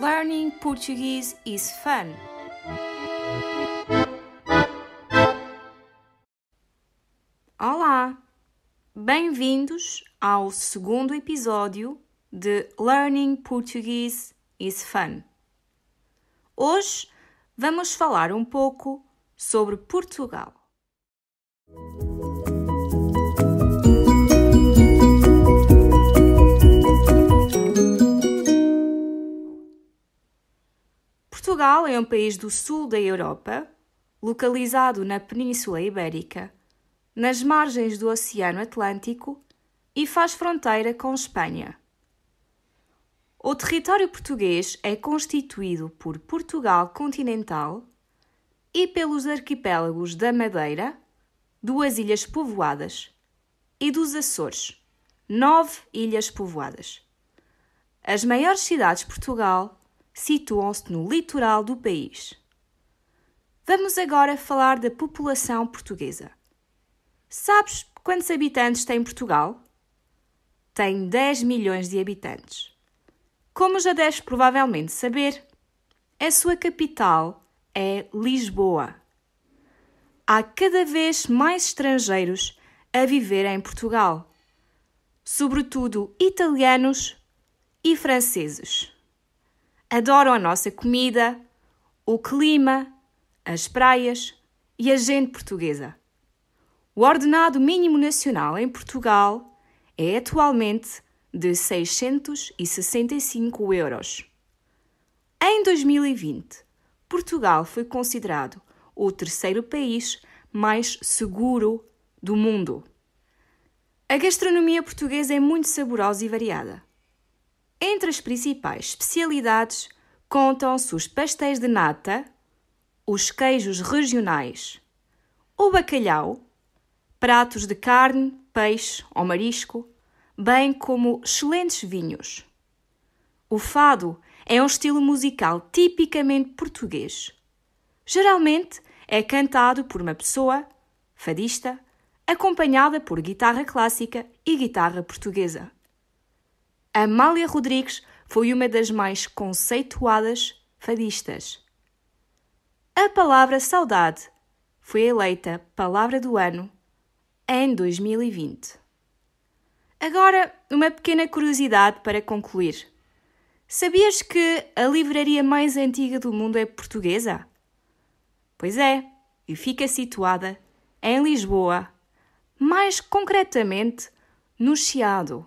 Learning Portuguese is fun. Olá! Bem-vindos ao segundo episódio de Learning Portuguese is Fun. Hoje vamos falar um pouco sobre Portugal. Portugal é um país do sul da Europa, localizado na Península Ibérica, nas margens do Oceano Atlântico e faz fronteira com Espanha. O território português é constituído por Portugal continental e pelos arquipélagos da Madeira, duas ilhas povoadas, e dos Açores, nove ilhas povoadas. As maiores cidades de Portugal situam-se no litoral do país. Vamos agora falar da população portuguesa. Sabes quantos habitantes tem Portugal? Tem 10 milhões de habitantes. Como já deves provavelmente saber, a sua capital é Lisboa. Há cada vez mais estrangeiros a viver em Portugal, sobretudo italianos e franceses. Adoram a nossa comida, o clima, as praias e a gente portuguesa. O ordenado mínimo nacional em Portugal é atualmente de 665 euros. Em 2020, Portugal foi considerado o terceiro país mais seguro do mundo. A gastronomia portuguesa é muito saborosa e variada. Entre as principais especialidades contam-se os pastéis de nata, os queijos regionais, o bacalhau, pratos de carne, peixe ou marisco, bem como excelentes vinhos. O fado é um estilo musical tipicamente português. Geralmente é cantado por uma pessoa, fadista, acompanhada por guitarra clássica e guitarra portuguesa. Amália Rodrigues foi uma das mais conceituadas fadistas. A palavra saudade foi eleita Palavra do Ano em 2020. Agora, uma pequena curiosidade para concluir. Sabias que a livraria mais antiga do mundo é portuguesa? Pois é, e fica situada em Lisboa, mais concretamente no Chiado.